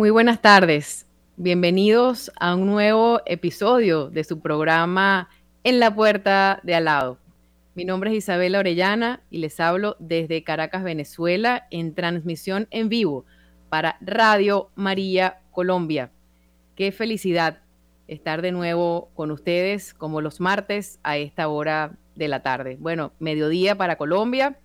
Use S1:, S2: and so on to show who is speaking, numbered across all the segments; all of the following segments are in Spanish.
S1: Muy buenas tardes. Bienvenidos a un nuevo episodio de su programa En la Puerta de Al lado. Mi nombre es Isabela Orellana y les hablo desde Caracas, Venezuela, en transmisión en vivo para Radio María Colombia. Qué felicidad estar de nuevo con ustedes como los martes a esta hora de la tarde. Bueno, mediodía para Colombia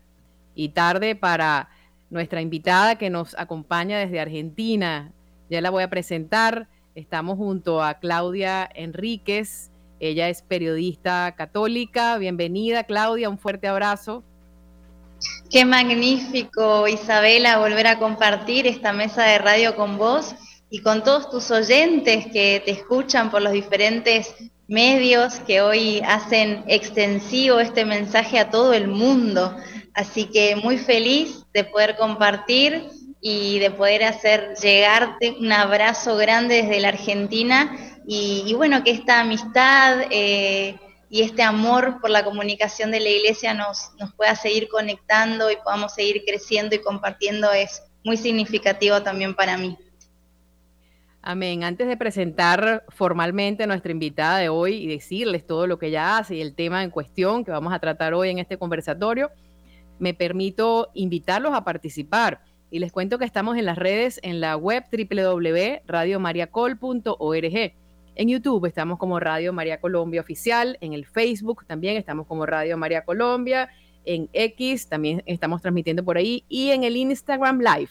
S1: y tarde para nuestra invitada que nos acompaña desde Argentina. Ya la voy a presentar. Estamos junto a Claudia Enríquez. Ella es periodista católica. Bienvenida, Claudia. Un fuerte abrazo.
S2: Qué magnífico, Isabela, volver a compartir esta mesa de radio con vos y con todos tus oyentes que te escuchan por los diferentes medios que hoy hacen extensivo este mensaje a todo el mundo. Así que muy feliz de poder compartir y de poder hacer llegarte un abrazo grande desde la Argentina y, bueno, que esta amistad eh, y este amor por la comunicación de la iglesia nos, nos pueda seguir conectando y podamos seguir creciendo y compartiendo es muy significativo también para mí.
S1: Amén. Antes de presentar formalmente a nuestra invitada de hoy y decirles todo lo que ella hace y el tema en cuestión que vamos a tratar hoy en este conversatorio, me permito invitarlos a participar. Y les cuento que estamos en las redes, en la web www.radiomariacol.org. En YouTube estamos como Radio María Colombia Oficial, en el Facebook también estamos como Radio María Colombia, en X también estamos transmitiendo por ahí y en el Instagram Live.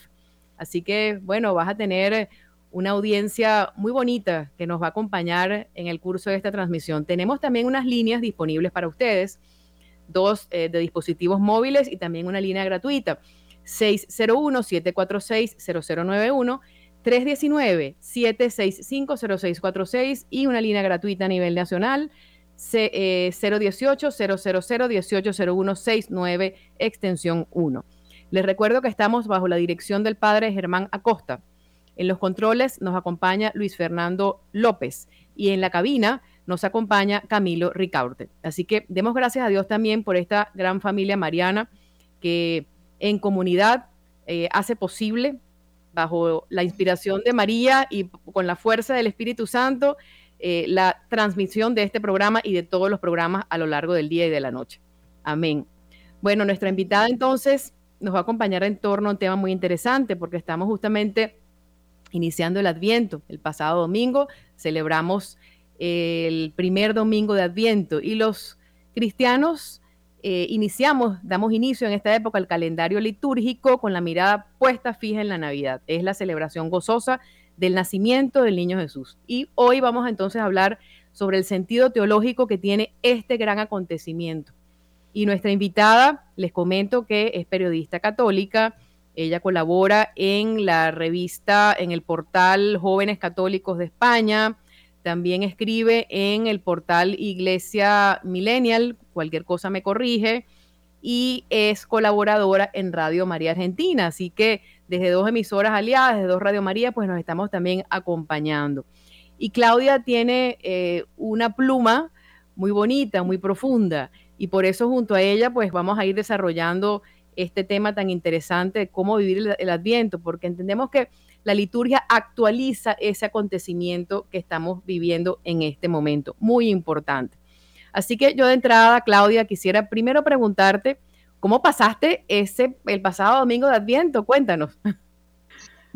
S1: Así que, bueno, vas a tener una audiencia muy bonita que nos va a acompañar en el curso de esta transmisión. Tenemos también unas líneas disponibles para ustedes dos eh, de dispositivos móviles y también una línea gratuita. 601-746-0091, 319-765-0646 y una línea gratuita a nivel nacional. 018-000-1801-69, eh, extensión 1. Les recuerdo que estamos bajo la dirección del padre Germán Acosta. En los controles nos acompaña Luis Fernando López y en la cabina nos acompaña Camilo Ricaurte. Así que demos gracias a Dios también por esta gran familia mariana que en comunidad eh, hace posible, bajo la inspiración de María y con la fuerza del Espíritu Santo, eh, la transmisión de este programa y de todos los programas a lo largo del día y de la noche. Amén. Bueno, nuestra invitada entonces nos va a acompañar en torno a un tema muy interesante porque estamos justamente iniciando el Adviento. El pasado domingo celebramos el primer domingo de Adviento y los cristianos eh, iniciamos, damos inicio en esta época al calendario litúrgico con la mirada puesta fija en la Navidad. Es la celebración gozosa del nacimiento del niño Jesús. Y hoy vamos entonces a hablar sobre el sentido teológico que tiene este gran acontecimiento. Y nuestra invitada, les comento que es periodista católica, ella colabora en la revista, en el portal Jóvenes Católicos de España, también escribe en el portal Iglesia Millennial, cualquier cosa me corrige, y es colaboradora en Radio María Argentina. Así que desde dos emisoras aliadas, desde dos Radio María, pues nos estamos también acompañando. Y Claudia tiene eh, una pluma muy bonita, muy profunda, y por eso junto a ella, pues vamos a ir desarrollando este tema tan interesante de cómo vivir el Adviento, porque entendemos que la liturgia actualiza ese acontecimiento que estamos viviendo en este momento. Muy importante. Así que yo de entrada, Claudia, quisiera primero preguntarte, ¿cómo pasaste ese el pasado domingo de Adviento? Cuéntanos.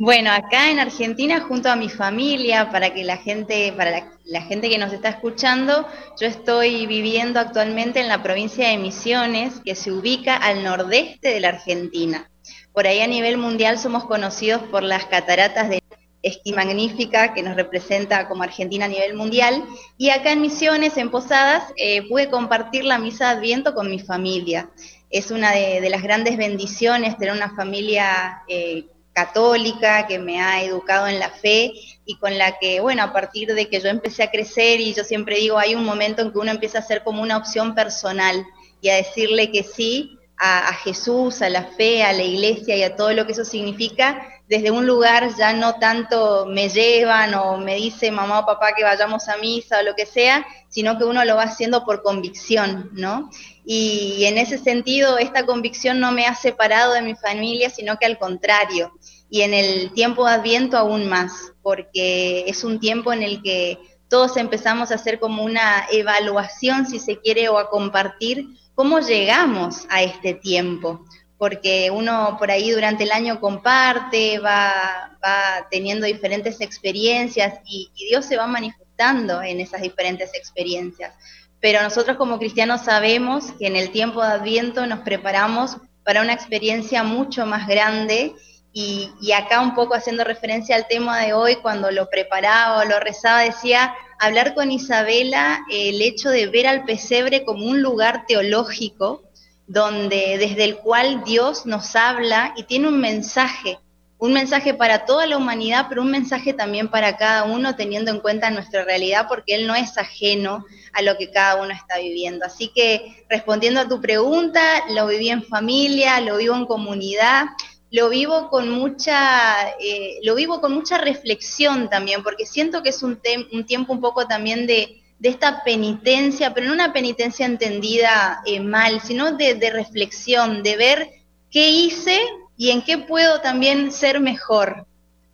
S2: Bueno, acá en Argentina, junto a mi familia, para que la gente, para la, la, gente que nos está escuchando, yo estoy viviendo actualmente en la provincia de Misiones, que se ubica al nordeste de la Argentina. Por ahí a nivel mundial somos conocidos por las cataratas de Esqui Magnífica, que nos representa como Argentina a nivel mundial. Y acá en Misiones, en Posadas, eh, pude compartir la misa de Adviento con mi familia. Es una de, las grandes bendiciones tener una familia eh, católica que me ha educado en la fe y con la que, bueno, a partir de que yo empecé a crecer y yo siempre digo, hay un momento en que uno empieza a ser como una opción personal y a decirle que sí a, Jesús, a la fe, a la iglesia y a todo lo que eso significa, desde un lugar ya no tanto me llevan o me dice mamá o papá que vayamos a misa o lo que sea, sino que uno lo va haciendo por convicción, ¿no? Y en ese sentido, esta convicción no me ha separado de mi familia, sino que al contrario. Y en el tiempo de Adviento aún más, porque es un tiempo en el que todos empezamos a hacer como una evaluación, si se quiere, o a compartir cómo llegamos a este tiempo porque uno por ahí durante el año comparte, va, va teniendo diferentes experiencias y, Dios se va manifestando en esas diferentes experiencias. Pero nosotros como cristianos sabemos que en el tiempo de Adviento nos preparamos para una experiencia mucho más grande y, y, acá un poco haciendo referencia al tema de hoy, cuando lo preparaba o lo rezaba, decía, hablar con Isabela el hecho de ver al pesebre como un lugar teológico, donde desde el cual Dios nos habla y tiene un mensaje, un mensaje para toda la humanidad, pero un mensaje también para cada uno, teniendo en cuenta nuestra realidad, porque Él no es ajeno a lo que cada uno está viviendo. Así que respondiendo a tu pregunta, lo viví en familia, lo vivo en comunidad, lo vivo con mucha, eh, lo vivo con mucha reflexión también, porque siento que es un, un tiempo un poco también de de esta penitencia, pero no una penitencia entendida eh, mal, sino de, reflexión, de ver qué hice y en qué puedo también ser mejor.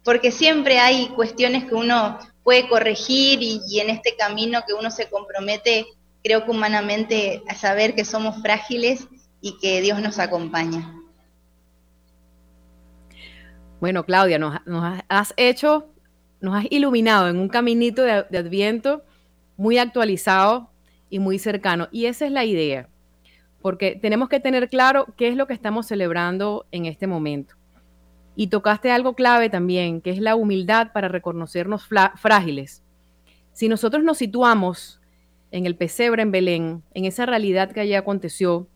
S2: Porque siempre hay cuestiones que uno puede corregir y, y en este camino que uno se compromete, creo que humanamente a saber que somos frágiles y que Dios nos acompaña.
S1: Bueno, Claudia, nos, has hecho, nos has iluminado en un caminito de Adviento muy actualizado y muy cercano. Y esa es la idea, porque tenemos que tener claro qué es lo que estamos celebrando en este momento. Y tocaste algo clave también, que es la humildad para reconocernos frágiles. Si nosotros nos situamos en el pesebre en Belén, en esa realidad que allí aconteció,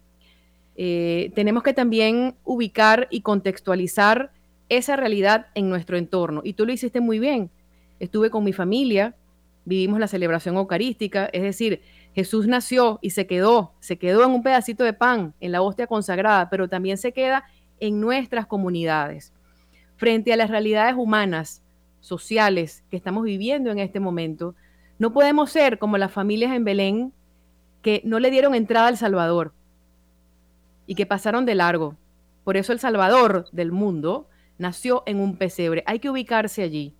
S1: eh, tenemos que también ubicar y contextualizar esa realidad en nuestro entorno. Y tú lo hiciste muy bien. Estuve con mi familia, vivimos la celebración eucarística, es decir, Jesús nació y se quedó, se quedó en un pedacito de pan, en la hostia consagrada, pero también se queda en nuestras comunidades. Frente a las realidades humanas, sociales que estamos viviendo en este momento, no podemos ser como las familias en Belén que no le dieron entrada al Salvador y que pasaron de largo. Por eso el Salvador del mundo nació en un pesebre. Hay que ubicarse allí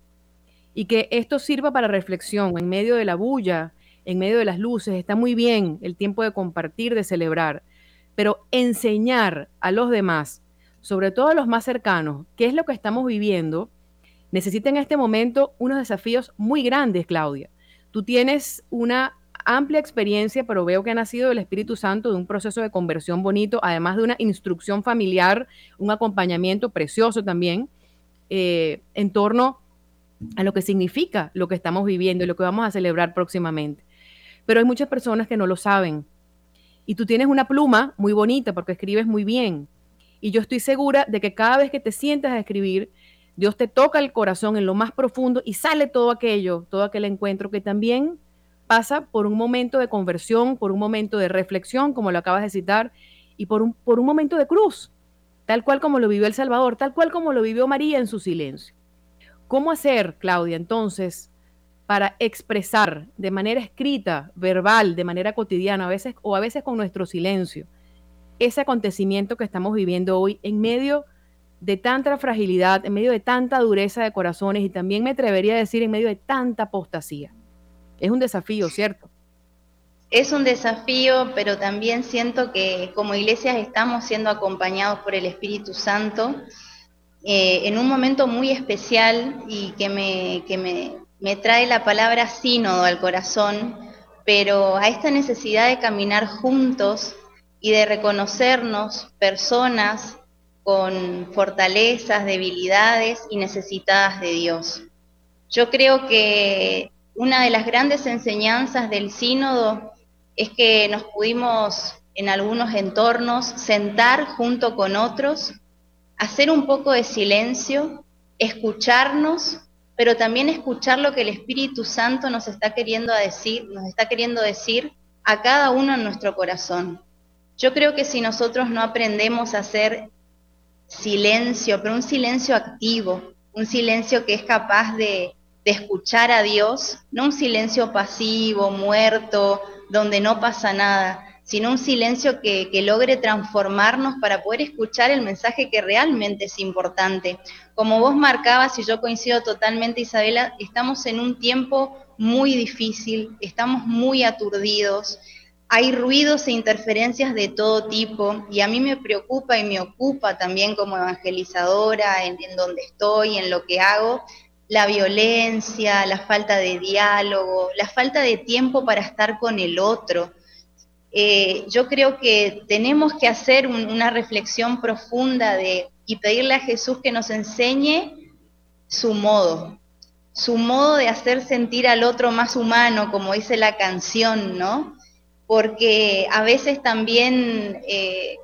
S1: y que esto sirva para reflexión en medio de la bulla, en medio de las luces. Está muy bien el tiempo de compartir, de celebrar, pero enseñar a los demás, sobre todo a los más cercanos, qué es lo que estamos viviendo, necesita en este momento unos desafíos muy grandes, Claudia. Tú tienes una amplia experiencia, pero veo que ha nacido del Espíritu Santo de un proceso de conversión bonito, además de una instrucción familiar, un acompañamiento precioso también, eh, en torno a lo que significa lo que estamos viviendo y lo que vamos a celebrar próximamente. Pero hay muchas personas que no lo saben. Y tú tienes una pluma muy bonita porque escribes muy bien. Y yo estoy segura de que cada vez que te sientas a escribir, Dios te toca el corazón en lo más profundo y sale todo aquello, todo aquel encuentro que también pasa por un momento de conversión, por un momento de reflexión, como lo acabas de citar, y por un, por un momento de cruz, tal cual como lo vivió El Salvador, tal cual como lo vivió María en su silencio. ¿Cómo hacer, Claudia, entonces, para expresar de manera escrita, verbal, de manera cotidiana, a veces o a veces con nuestro silencio, ese acontecimiento que estamos viviendo hoy en medio de tanta fragilidad, en medio de tanta dureza de corazones y también me atrevería a decir en medio de tanta apostasía? Es un desafío, ¿cierto?
S2: Es un desafío, pero también siento que como iglesias estamos siendo acompañados por el Espíritu Santo eh, en un momento muy especial y que, me, que me, me trae la palabra sínodo al corazón, pero a esta necesidad de caminar juntos y de reconocernos personas con fortalezas, debilidades y necesitadas de Dios. Yo creo que una de las grandes enseñanzas del sínodo es que nos pudimos en algunos entornos sentar junto con otros hacer un poco de silencio, escucharnos, pero también escuchar lo que el Espíritu Santo nos está queriendo decir, nos está queriendo decir a cada uno en nuestro corazón. Yo creo que si nosotros no aprendemos a ser silencio, pero un silencio activo, un silencio que es capaz de, de escuchar a Dios, no un silencio pasivo, muerto, donde no pasa nada, sino un silencio que, logre transformarnos para poder escuchar el mensaje que realmente es importante. Como vos marcabas, y yo coincido totalmente, Isabela, estamos en un tiempo muy difícil, estamos muy aturdidos, hay ruidos e interferencias de todo tipo y a mí me preocupa y me ocupa también como evangelizadora en, en donde estoy, en lo que hago, la violencia, la falta de diálogo, la falta de tiempo para estar con el otro. Eh, yo creo que tenemos que hacer una reflexión profunda de, y pedirle a Jesús que nos enseñe su modo, su modo de hacer sentir al otro más humano, como dice la canción, ¿no? Porque a veces también eh,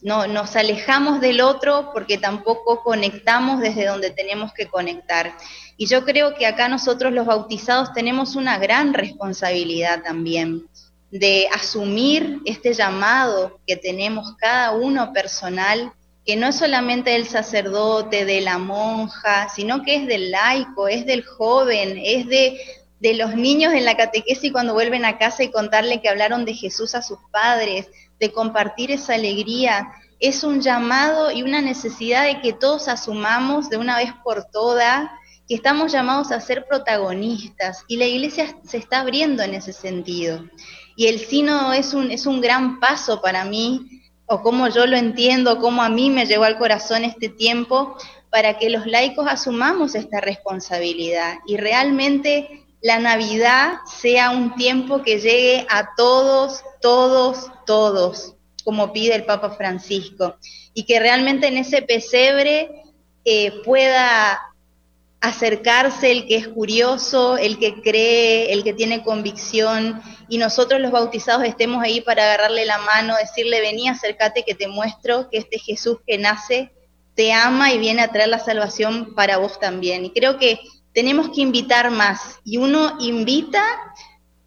S2: no, nos alejamos del otro porque tampoco conectamos desde donde tenemos que conectar. Y yo creo que acá nosotros los bautizados tenemos una gran responsabilidad también de asumir este llamado que tenemos cada uno personal, que no es solamente del sacerdote, de la monja, sino que es del laico, es del joven, es de, de los niños en la catequesis cuando vuelven a casa y contarle que hablaron de Jesús a sus padres, de compartir esa alegría. Es un llamado y una necesidad de que todos asumamos de una vez por todas que estamos llamados a ser protagonistas y la iglesia se está abriendo en ese sentido y el sínodo es un, es un gran paso para mí, o como yo lo entiendo, como a mí me llegó al corazón este tiempo, para que los laicos asumamos esta responsabilidad y realmente la Navidad sea un tiempo que llegue a todos, todos, todos, como pide el Papa Francisco, y que realmente en ese pesebre eh, pueda acercarse el que es curioso, el que cree, el que tiene convicción, y nosotros los bautizados estemos ahí para agarrarle la mano, decirle, vení, acércate que te muestro que este Jesús que nace te ama y viene a traer la salvación para vos también. Y creo que tenemos que invitar más, y uno invita,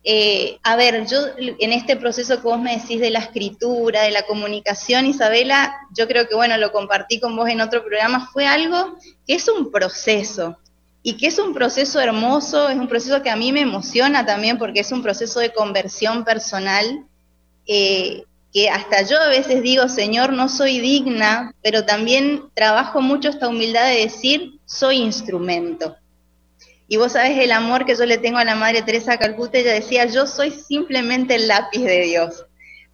S2: eh, a ver, yo en este proceso que vos me decís de la escritura, de la comunicación, Isabela, yo creo que, bueno, lo compartí con vos en otro programa, fue algo que es un proceso y que es un proceso hermoso, es un proceso que a mí me emociona también porque es un proceso de conversión personal, eh, que hasta yo a veces digo, Señor, no soy digna, pero también trabajo mucho esta humildad de decir, soy instrumento. Y vos sabes el amor que yo le tengo a la Madre Teresa Calcuta, ella decía, yo soy simplemente el lápiz de Dios.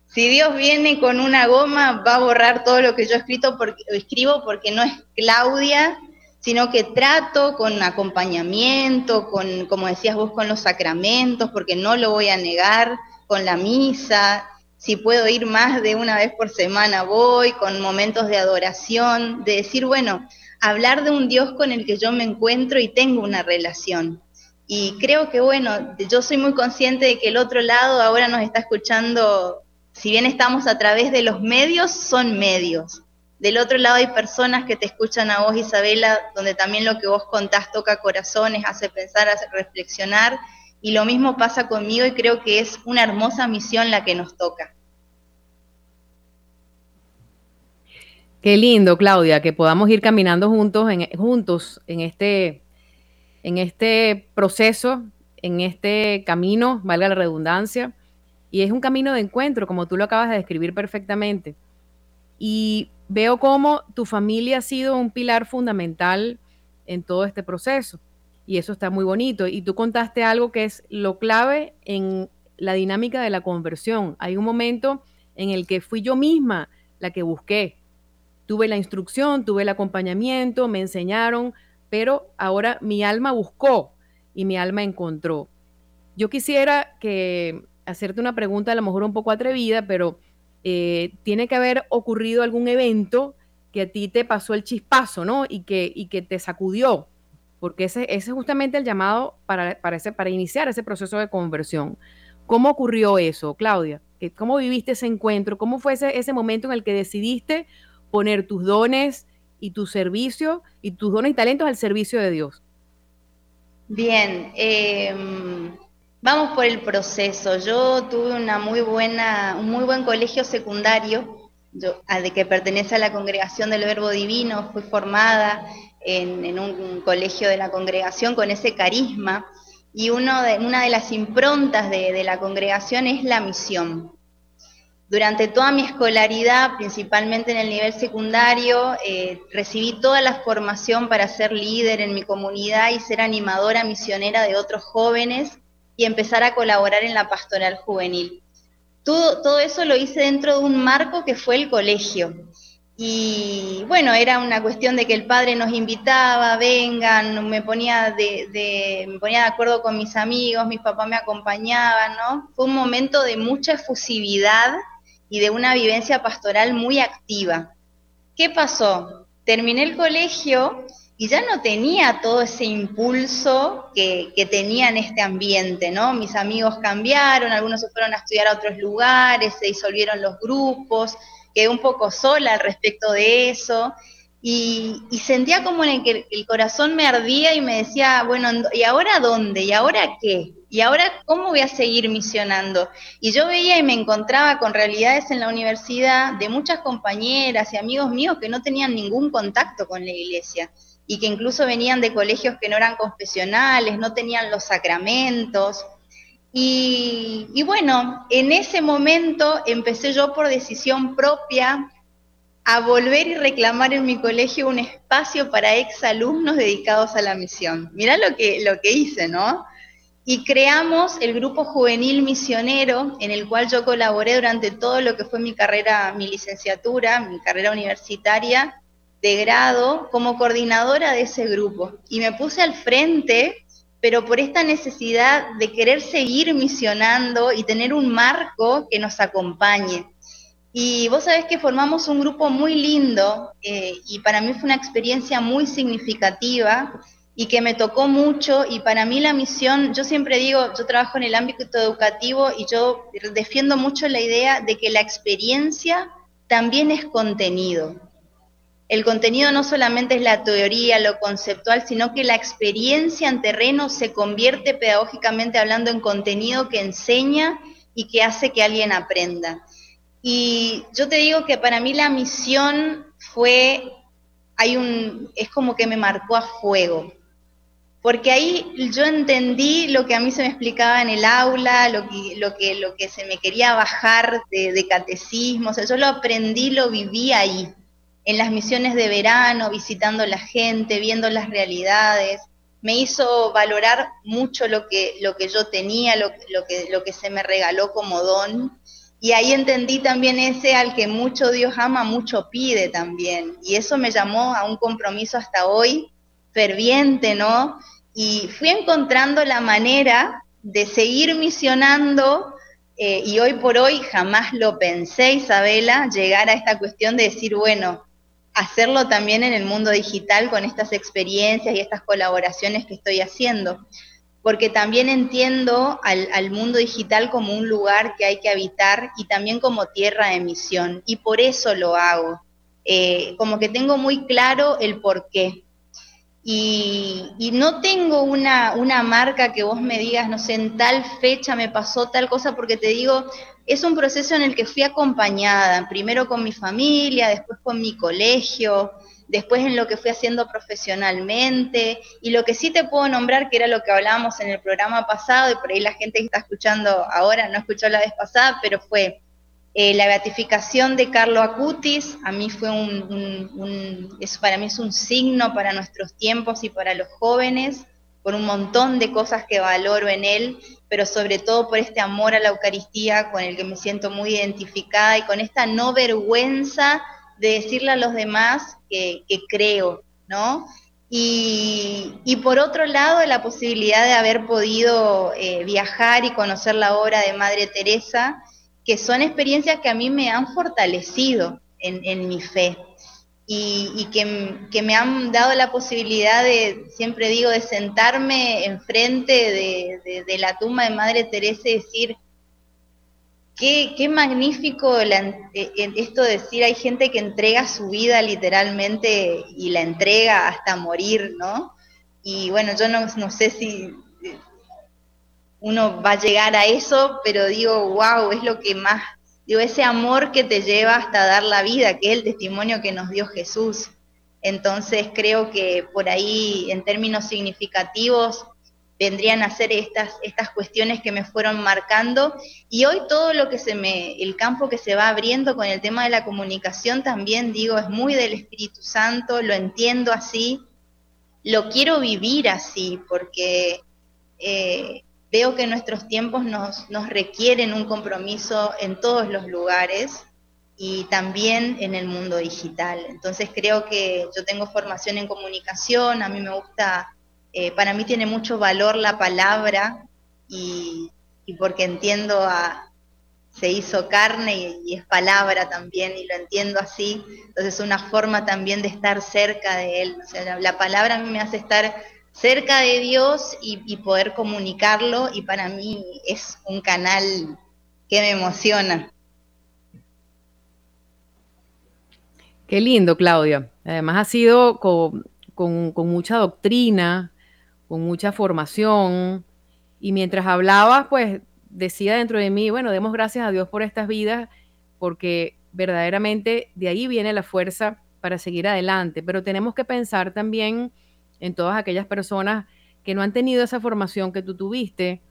S2: Si Dios viene con una goma, va a borrar todo lo que yo escrito porque, escribo porque no es Claudia, sino que trato con acompañamiento, con, como decías vos, con los sacramentos, porque no lo voy a negar, con la misa, si puedo ir más de una vez por semana voy, con momentos de adoración, de decir, bueno, hablar de un Dios con el que yo me encuentro y tengo una relación. Y creo que, bueno, yo soy muy consciente de que el otro lado ahora nos está escuchando, si bien estamos a través de los medios, son medios. Del otro lado hay personas que te escuchan a vos, Isabela, donde también lo que vos contás toca corazones, hace pensar, hace reflexionar, y lo mismo pasa conmigo y creo que es una hermosa misión la que nos toca.
S1: Qué lindo, Claudia, que podamos ir caminando juntos en, juntos en este, en este proceso, en este camino, valga la redundancia, y es un camino de encuentro, como tú lo acabas de describir perfectamente. Y veo cómo tu familia ha sido un pilar fundamental en todo este proceso. Y eso está muy bonito. Y tú contaste algo que es lo clave en la dinámica de la conversión. Hay un momento en el que fui yo misma la que busqué. Tuve la instrucción, tuve el acompañamiento, me enseñaron, pero ahora mi alma buscó y mi alma encontró. Yo quisiera que hacerte una pregunta a lo mejor un poco atrevida, pero eh, tiene que haber ocurrido algún evento que a ti te pasó el chispazo, ¿no? Y que, y que te sacudió, porque ese, ese es justamente el llamado para, para, para iniciar ese proceso de conversión. ¿Cómo ocurrió eso, Claudia? ¿Cómo viviste ese encuentro? ¿Cómo fue ese, ese momento en el que decidiste poner tus dones y tu servicio y tus dones y talentos al servicio de Dios?
S2: Bien, eh, Vamos por el proceso. Yo tuve una muy buena, un muy buen colegio secundario yo, de que pertenece a la congregación del Verbo Divino, fui formada en, un colegio de la congregación con ese carisma, y uno de, una de las improntas de la congregación es la misión. Durante toda mi escolaridad, principalmente en el nivel secundario, eh, recibí toda la formación para ser líder en mi comunidad y ser animadora misionera de otros jóvenes y empezar a colaborar en la pastoral juvenil. Todo, todo eso lo hice dentro de un marco que fue el colegio. Y bueno, era una cuestión de que el padre nos invitaba, vengan, me ponía de, me ponía de acuerdo con mis amigos, mis papás me acompañaban, ¿no? Fue un momento de mucha efusividad y de una vivencia pastoral muy activa. ¿Qué pasó? Terminé el colegio y ya no tenía todo ese impulso que, tenía en este ambiente, ¿no? Mis amigos cambiaron, algunos se fueron a estudiar a otros lugares, se disolvieron los grupos, quedé un poco sola al respecto de eso. Y, sentía como en el que el corazón me ardía y me decía, bueno, ¿y ahora dónde? ¿Y ahora qué? ¿Y ahora cómo voy a seguir misionando? Y yo veía y me encontraba con realidades en la universidad de muchas compañeras y amigos míos que no tenían ningún contacto con la iglesia y que incluso venían de colegios que no eran confesionales, no tenían los sacramentos. Y, bueno, en ese momento empecé yo por decisión propia a volver y reclamar en mi colegio un espacio para exalumnos dedicados a la misión. Mirá lo que, lo que hice, ¿no? y creamos el grupo juvenil misionero en el cual yo colaboré durante todo lo que fue mi carrera, mi licenciatura, mi carrera universitaria de grado como coordinadora de ese grupo. Y me puse al frente, pero por esta necesidad de querer seguir misionando y tener un marco que nos acompañe. Y vos sabés que formamos un grupo muy lindo eh, y para mí fue una experiencia muy significativa y que me tocó mucho y para mí la misión, yo siempre digo, yo trabajo en el ámbito educativo y yo defiendo mucho la idea de que la experiencia también es contenido. El contenido no solamente es la teoría, lo conceptual, sino que la experiencia en terreno se convierte pedagógicamente hablando en contenido que enseña y que hace que alguien aprenda. Y yo te digo que para mí la misión fue, hay un, es como que me marcó a fuego porque ahí yo entendí lo que a mí se me explicaba en el aula, lo que, lo que, lo que se me quería bajar de, catecismo, o sea, yo lo aprendí, lo viví ahí, en las misiones de verano, visitando la gente, viendo las realidades, me hizo valorar mucho lo que, lo que yo tenía, lo, lo, que, lo que se me regaló como don, y ahí entendí también ese al que mucho Dios ama, mucho pide también, y eso me llamó a un compromiso hasta hoy ferviente, ¿no? Y fui encontrando la manera de seguir misionando eh, y hoy por hoy jamás lo pensé, Isabela, llegar a esta cuestión de decir, bueno, hacerlo también en el mundo digital con estas experiencias y estas colaboraciones que estoy haciendo. Porque también entiendo al, mundo digital como un lugar que hay que habitar y también como tierra de misión. Y por eso lo hago. Eh, como que tengo muy claro el por qué. Y, no tengo una, una, marca que vos me digas, no sé, en tal fecha me pasó tal cosa, porque te digo, es un proceso en el que fui acompañada, primero con mi familia, después con mi colegio, después en lo que fui haciendo profesionalmente, y lo que sí te puedo nombrar, que era lo que hablábamos en el programa pasado, y por ahí la gente que está escuchando ahora no escuchó la vez pasada, pero fue eh, la beatificación de Carlo Acutis, a mí fue un, para mí es un signo para nuestros tiempos y para los jóvenes, por un montón de cosas que valoro en él, pero sobre todo por este amor a la Eucaristía con el que me siento muy identificada y con esta no vergüenza de decirle a los demás que, creo, ¿no? Y, por otro lado, la posibilidad de haber podido eh, viajar y conocer la obra de Madre Teresa, que son experiencias que a mí me han fortalecido en, mi fe y, que, me han dado la posibilidad de, siempre digo, de sentarme enfrente de, la tumba de Madre Teresa y decir, qué, magnífico esto de decir, hay gente que entrega su vida literalmente y la entrega hasta morir, ¿no? Y bueno, yo no, no sé si uno va a llegar a eso, pero digo, wow, es lo que más digo, ese amor que te lleva hasta dar la vida, que es el testimonio que nos dio Jesús. Entonces creo que por ahí, en términos significativos, vendrían a ser estas, estas cuestiones que me fueron marcando. Y hoy todo lo que se me, el campo que se va abriendo con el tema de la comunicación también, digo, es muy del Espíritu Santo, lo entiendo así, lo quiero vivir así, porque eh, veo que nuestros tiempos nos, requieren un compromiso en todos los lugares y también en el mundo digital. Entonces creo que yo tengo formación en comunicación, a mí me gusta eh, para mí tiene mucho valor la palabra y, porque entiendo a, se hizo carne y, es palabra también y lo entiendo así, entonces es una forma también de estar cerca de Él. La, palabra a mí me hace estar cerca de Dios y, poder comunicarlo y para mí es un canal que me emociona.
S1: Qué lindo, Claudia. Además ha sido con, con, con mucha doctrina, con mucha formación. Y mientras hablabas, pues decía dentro de mí, bueno, demos gracias a Dios por estas vidas, porque verdaderamente de ahí viene la fuerza para seguir adelante. Pero tenemos que pensar también en todas aquellas personas que no han tenido esa formación que tú tuviste,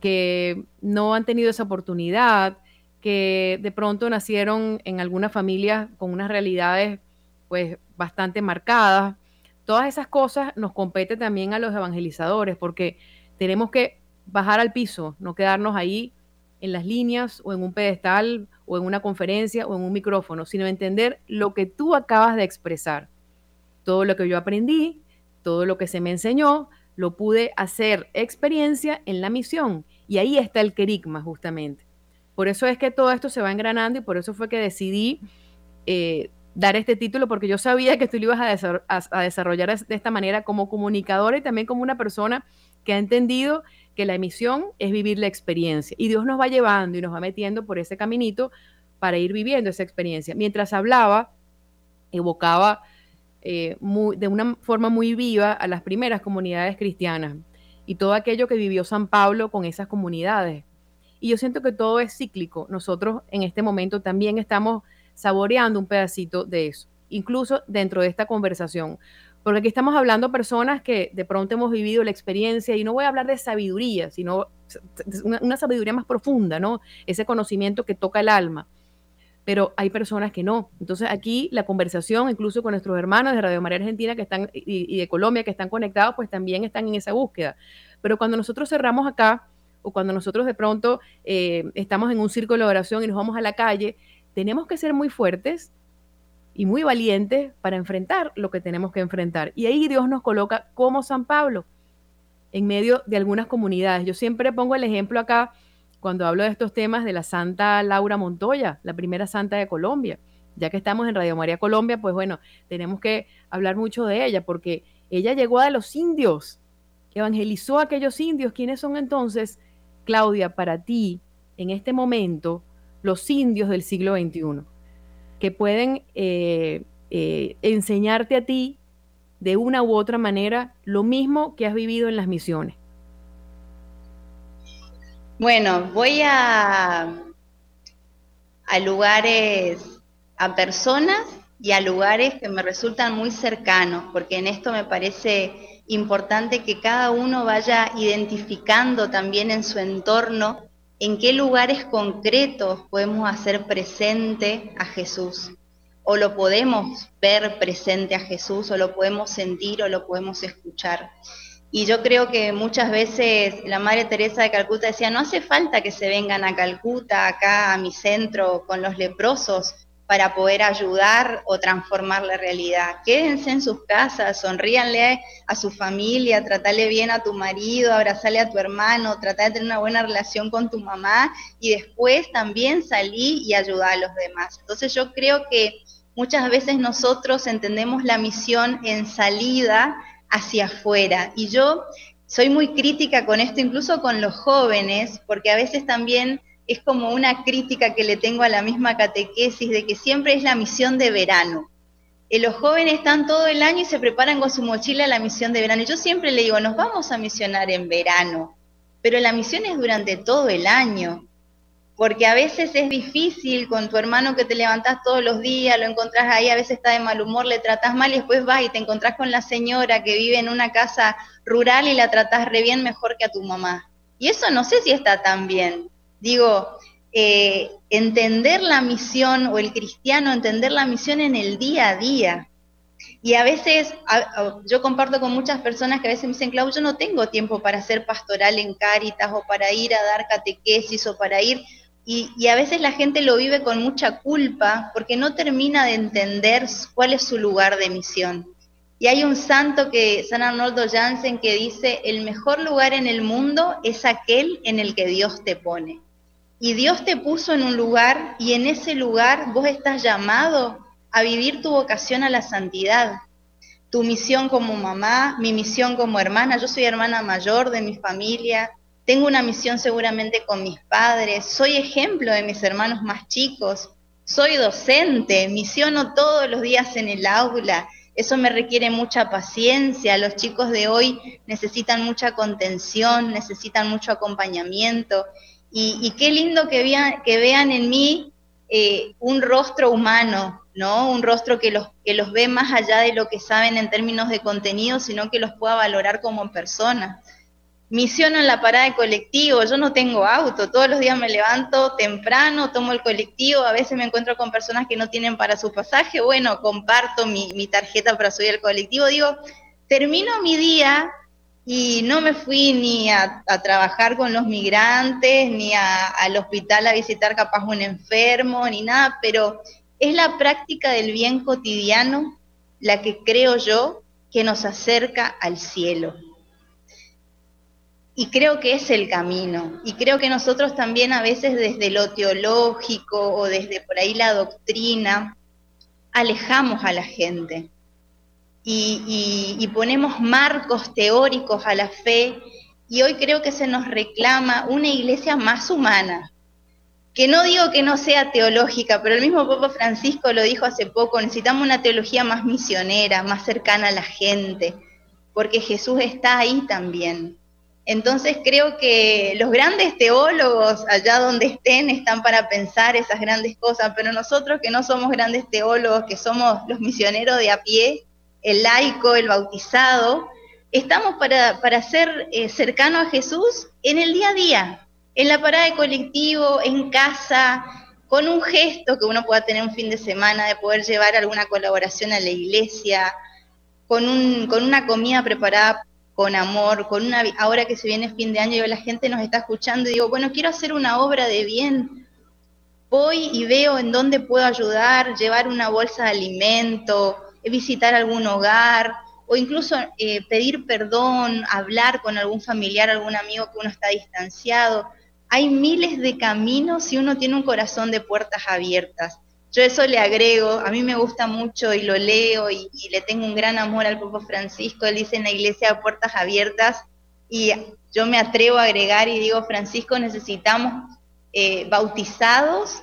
S1: que no han tenido esa oportunidad, que de pronto nacieron en alguna familia con unas realidades pues bastante marcadas Todas esas cosas nos compete también a los evangelizadores porque tenemos que bajar al piso, no quedarnos ahí en las líneas o en un pedestal o en una conferencia o en un micrófono, sino entender lo que tú acabas de expresar. Todo lo que yo aprendí, todo lo que se me enseñó, lo pude hacer experiencia en la misión. Y ahí está el querigma, justamente. Por eso es que todo esto se va engranando y por eso fue que decidí eh, dar este título porque yo sabía que tú lo ibas a, desarrollar de esta manera como comunicadora y también como una persona que ha entendido que la emisión es vivir la experiencia y Dios nos va llevando y nos va metiendo por ese caminito para ir viviendo esa experiencia. Mientras hablaba, evocaba eh, de una forma muy viva a las primeras comunidades cristianas y todo aquello que vivió San Pablo con esas comunidades. Y yo siento que todo es cíclico. Nosotros en este momento también estamos saboreando un pedacito de eso, incluso dentro de esta conversación. Porque aquí estamos hablando personas que de pronto hemos vivido la experiencia y no voy a hablar de sabiduría, sino una, sabiduría más profunda, ¿no? Ese conocimiento que toca el alma. Pero hay personas que no. Entonces aquí la conversación, incluso con nuestros hermanos de Radio María Argentina que están y, de Colombia que están conectados, pues también están en esa búsqueda. Pero cuando nosotros cerramos acá o cuando nosotros de pronto eh, estamos en un círculo de oración y nos vamos a la calle, tenemos que ser muy fuertes y muy valientes para enfrentar lo que tenemos que enfrentar. Y ahí Dios nos coloca como San Pablo en medio de algunas comunidades. Yo siempre pongo el ejemplo acá cuando hablo de estos temas de la Santa Laura Montoya, la primera santa de Colombia. Ya que estamos en Radio María Colombia, pues bueno, tenemos que hablar mucho de ella porque ella llegó a los indios, evangelizó a aquellos indios. ¿Quiénes son entonces, Claudia, para ti en este momento? los indios del siglo XXI, que pueden eh, eh, enseñarte a ti de una u otra manera lo mismo que has vivido en las misiones.
S2: Bueno, voy a, lugares, a personas y a lugares que me resultan muy cercanos, porque en esto me parece importante que cada uno vaya identificando también en su entorno en qué lugares concretos podemos hacer presente a Jesús. O lo podemos ver presente a Jesús, o lo podemos sentir, o lo podemos escuchar. Y yo creo que muchas veces la Madre Teresa de Calcuta decía, no hace falta que se vengan a Calcuta, acá a mi centro, con los leprosos, para poder ayudar o transformar la realidad. Quédense en sus casas, sonríanle a su familia, tratale bien a tu marido, abrazale a tu hermano, trata de tener una buena relación con tu mamá y después también salí y ayudar a los demás. Entonces yo creo que muchas veces nosotros entendemos la misión en salida hacia afuera y yo soy muy crítica con esto, incluso con los jóvenes, porque a veces también es como una crítica que le tengo a la misma catequesis de que siempre es la misión de verano. Eh, los jóvenes están todo el año y se preparan con su mochila a la misión de verano. Yo siempre le digo, nos vamos a misionar en verano, pero la misión es durante todo el año. Porque a veces es difícil con tu hermano que te levantás todos los días, lo encontrás ahí, a veces está de mal humor, le tratás mal y después vas y te encontrás con la señora que vive en una casa rural y la tratás re bien mejor que a tu mamá. Y eso no sé si está tan bien. Digo, eh, entender la misión o el cristiano, entender la misión en el día a día. Y a veces, yo comparto con muchas personas que a veces me dicen, Clau, yo no tengo tiempo para hacer pastoral en Cáritas o para ir a dar catequesis o para ir y, a veces la gente lo vive con mucha culpa porque no termina de entender cuál es su lugar de misión. Y hay un santo que, San Arnoldo Jansen, que dice, el mejor lugar en el mundo es aquel en el que Dios te pone. Y Dios te puso en un lugar y en ese lugar vos estás llamado a vivir tu vocación a la santidad. Tu misión como mamá, mi misión como hermana, yo soy hermana mayor de mi familia, tengo una misión seguramente con mis padres, soy ejemplo de mis hermanos más chicos, soy docente, misiono todos los días en el aula, eso me requiere mucha paciencia, los chicos de hoy necesitan mucha contención, necesitan mucho acompañamiento. Y, qué lindo que vean, que vean en mí eh, un rostro humano, ¿no? Un rostro que los, que los ve más allá de lo que saben en términos de contenido, sino que los pueda valorar como personas misiono en la parada de colectivo, yo no tengo auto, todos los días me levanto temprano, tomo el colectivo, a veces me encuentro con personas que no tienen para su pasaje, bueno, comparto mi, tarjeta para subir al colectivo, digo, termino mi día y no me fui ni a, trabajar con los migrantes, ni al hospital a visitar capaz un enfermo, ni nada, pero es la práctica del bien cotidiano la que creo yo que nos acerca al cielo. Y creo que es el camino. Y creo que nosotros también a veces desde lo teológico o desde por ahí la doctrina, alejamos a la gente y, ponemos marcos teóricos a la fe. Y hoy creo que se nos reclama una iglesia más humana, que no digo que no sea teológica, pero el mismo Papa Francisco lo dijo hace poco, necesitamos una teología más misionera, más cercana a la gente, porque Jesús está ahí también. Entonces creo que los grandes teólogos, allá donde estén, están para pensar esas grandes cosas, pero nosotros que no somos grandes teólogos, que somos los misioneros de a pie, el laico, el bautizado, estamos para, para ser eh, cercanos a Jesús en el día a día, en la parada de colectivo, en casa, con un gesto que uno pueda tener un fin de semana de poder llevar alguna colaboración a la iglesia, con, un, con una comida preparada con amor, con una ahora que se viene fin de año y la gente nos está escuchando y digo, bueno, quiero hacer una obra de bien. Voy y veo en dónde puedo ayudar, llevar una bolsa de alimento, visitar algún hogar o incluso eh, pedir perdón, hablar con algún familiar, algún amigo que uno está distanciado. Hay miles de caminos si uno tiene un corazón de puertas abiertas. Yo eso le agrego, a mí me gusta mucho y lo leo y, le tengo un gran amor al Papa Francisco, él dice en la iglesia puertas abiertas y yo me atrevo a agregar y digo, Francisco, necesitamos eh, bautizados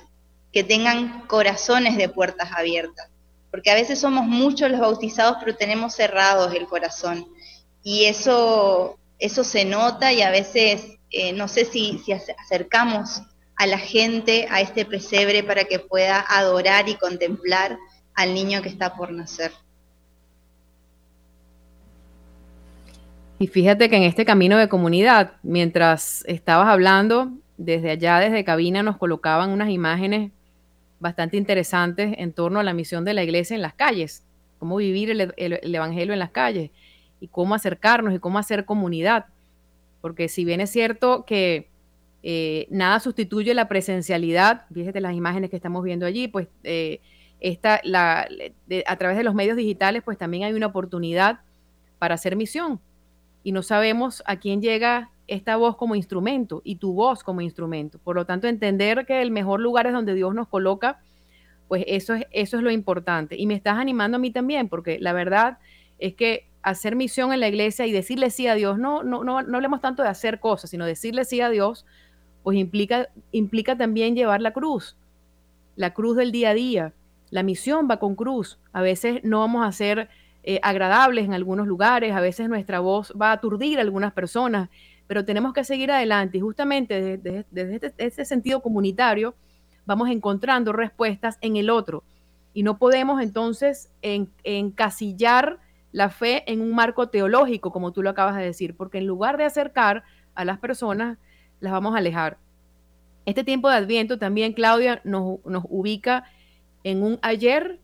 S2: que tengan corazones de puertas abiertas, porque a veces somos muchos los bautizados pero tenemos cerrados el corazón y eso, eso se nota y a veces eh, no sé si, si acercamos a la gente a este pesebre para que pueda adorar y contemplar al niño que está por nacer.
S1: Y fíjate que en este camino de comunidad, mientras estabas hablando, desde allá, desde cabina, nos colocaban unas imágenes bastante interesantes en torno a la misión de la iglesia en las calles, cómo vivir el, el Evangelio en las calles y cómo acercarnos y cómo hacer comunidad. Porque si bien es cierto que eh, nada sustituye la presencialidad. Fíjate las imágenes que estamos viendo allí, pues eh, la, a través de los medios digitales, pues también hay una oportunidad para hacer misión. Y no sabemos a quién llega esta voz como instrumento y tu voz como instrumento. Por lo tanto, entender que el mejor lugar es donde Dios nos coloca, pues eso es, eso es lo importante. Y me estás animando a mí también, porque la verdad es que hacer misión en la iglesia y decirle sí a Dios, no, no, no, no hablemos tanto de hacer cosas, sino decirle sí a Dios, pues implica, implica también llevar la cruz, la cruz del día a día. La misión va con cruz. A veces no vamos a ser eh, agradables en algunos lugares, a veces nuestra voz va a aturdir a algunas personas, pero tenemos que seguir adelante y justamente desde, este, este, sentido comunitario vamos encontrando respuestas en el otro y no podemos entonces encasillar la fe en un marco teológico, como tú lo acabas de decir, porque en lugar de acercar a las personas, las vamos a alejar. Este tiempo de Adviento también, Claudia, nos, nos ubica en un ayer,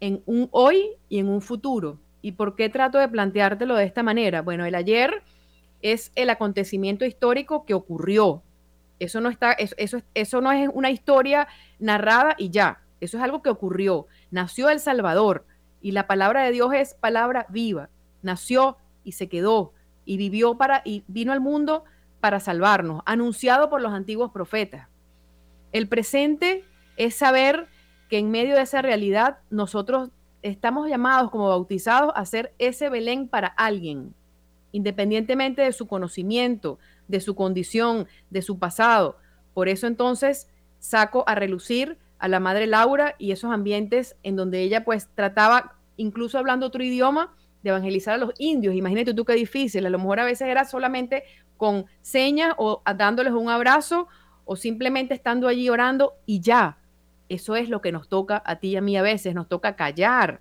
S1: en un hoy y en un futuro. ¿Y por qué trato de planteártelo de esta manera? Bueno, el ayer es el acontecimiento histórico que ocurrió. Eso no está, eso, eso, no es una historia narrada y ya. Eso es algo que ocurrió. Nació El Salvador y la palabra de Dios es palabra viva. Nació y se quedó y vivió para y vino al mundo para salvarnos, anunciado por los antiguos profetas. El presente es saber que en medio de esa realidad nosotros estamos llamados como bautizados a ser ese Belén para alguien, independientemente de su conocimiento, de su condición, de su pasado. Por eso entonces saco a relucir a la madre Laura y esos ambientes en donde ella pues trataba, incluso hablando otro idioma, de evangelizar a los indios. Imagínate tú qué difícil, a lo mejor a veces era solamente con señas o dándoles un abrazo o simplemente estando allí orando y ya. Eso es lo que nos toca a ti y a mí a veces, nos toca callar,